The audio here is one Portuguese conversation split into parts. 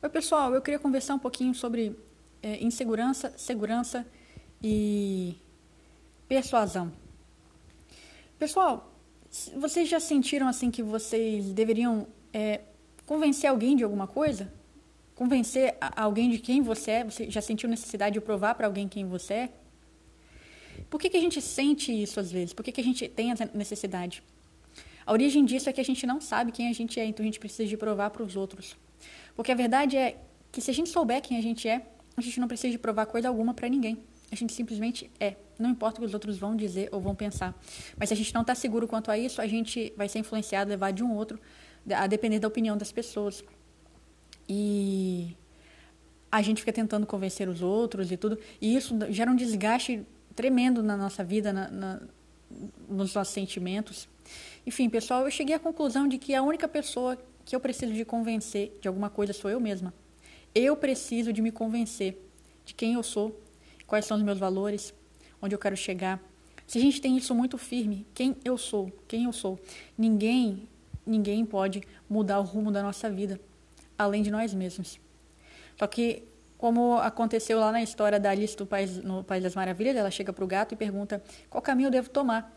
Oi, pessoal, eu queria conversar um pouquinho sobre é, insegurança, segurança e persuasão. Pessoal, vocês já sentiram assim que vocês deveriam é, convencer alguém de alguma coisa? Convencer alguém de quem você é? Você já sentiu necessidade de provar para alguém quem você é? Por que, que a gente sente isso às vezes? Por que, que a gente tem essa necessidade? A origem disso é que a gente não sabe quem a gente é, então a gente precisa de provar para os outros. Porque a verdade é que se a gente souber quem a gente é, a gente não precisa de provar coisa alguma para ninguém. A gente simplesmente é. Não importa o que os outros vão dizer ou vão pensar. Mas se a gente não está seguro quanto a isso, a gente vai ser influenciado, levar de um outro, a depender da opinião das pessoas. E a gente fica tentando convencer os outros e tudo. E isso gera um desgaste tremendo na nossa vida, na, na, nos nossos sentimentos. Enfim, pessoal, eu cheguei à conclusão de que a única pessoa que eu preciso de convencer de alguma coisa sou eu mesma. Eu preciso de me convencer de quem eu sou, quais são os meus valores, onde eu quero chegar. Se a gente tem isso muito firme, quem eu sou, quem eu sou, ninguém, ninguém pode mudar o rumo da nossa vida, além de nós mesmos. Só que, como aconteceu lá na história da Alice do País, no País das Maravilhas, ela chega para o gato e pergunta qual caminho eu devo tomar.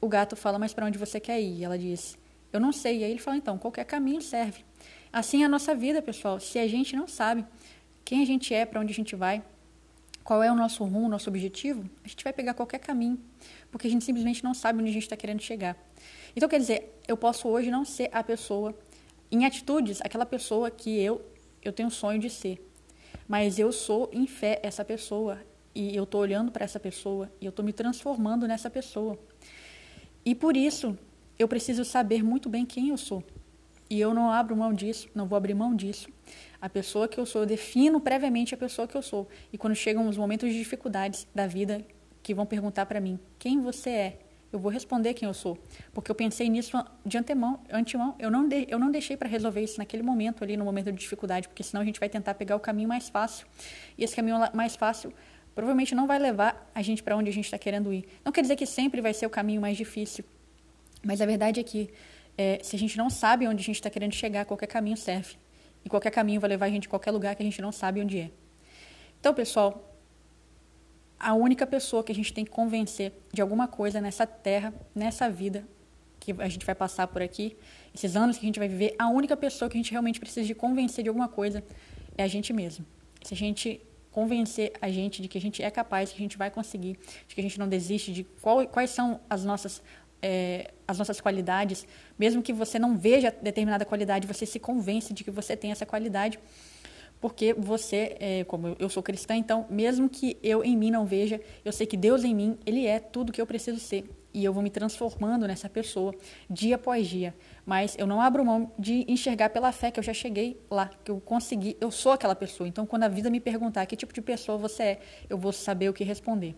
O gato fala, mas para onde você quer ir? Ela diz, eu não sei. E aí ele fala, então, qualquer caminho serve. Assim é a nossa vida, pessoal. Se a gente não sabe quem a gente é, para onde a gente vai, qual é o nosso rumo, nosso objetivo, a gente vai pegar qualquer caminho, porque a gente simplesmente não sabe onde a gente está querendo chegar. Então, quer dizer, eu posso hoje não ser a pessoa, em atitudes, aquela pessoa que eu, eu tenho sonho de ser, mas eu sou, em fé, essa pessoa, e eu estou olhando para essa pessoa, e eu estou me transformando nessa pessoa. E por isso, eu preciso saber muito bem quem eu sou. E eu não abro mão disso, não vou abrir mão disso. A pessoa que eu sou, eu defino previamente a pessoa que eu sou. E quando chegam os momentos de dificuldades da vida, que vão perguntar para mim quem você é, eu vou responder quem eu sou. Porque eu pensei nisso de antemão, antemão. Eu não, de, eu não deixei para resolver isso naquele momento ali, no momento de dificuldade, porque senão a gente vai tentar pegar o caminho mais fácil. E esse caminho mais fácil provavelmente não vai levar a gente para onde a gente está querendo ir. Não quer dizer que sempre vai ser o caminho mais difícil. Mas a verdade é que é, se a gente não sabe onde a gente está querendo chegar, qualquer caminho serve. E qualquer caminho vai levar a gente a qualquer lugar que a gente não sabe onde é. Então, pessoal, a única pessoa que a gente tem que convencer de alguma coisa nessa terra, nessa vida que a gente vai passar por aqui, esses anos que a gente vai viver, a única pessoa que a gente realmente precisa de convencer de alguma coisa é a gente mesmo. Se a gente convencer a gente de que a gente é capaz, que a gente vai conseguir, de que a gente não desiste, de qual, quais são as nossas é, as nossas qualidades, mesmo que você não veja determinada qualidade, você se convence de que você tem essa qualidade, porque você, é, como eu sou cristã, então, mesmo que eu em mim não veja, eu sei que Deus em mim, Ele é tudo que eu preciso ser. E eu vou me transformando nessa pessoa dia após dia. Mas eu não abro mão de enxergar pela fé que eu já cheguei lá, que eu consegui, eu sou aquela pessoa. Então, quando a vida me perguntar que tipo de pessoa você é, eu vou saber o que responder.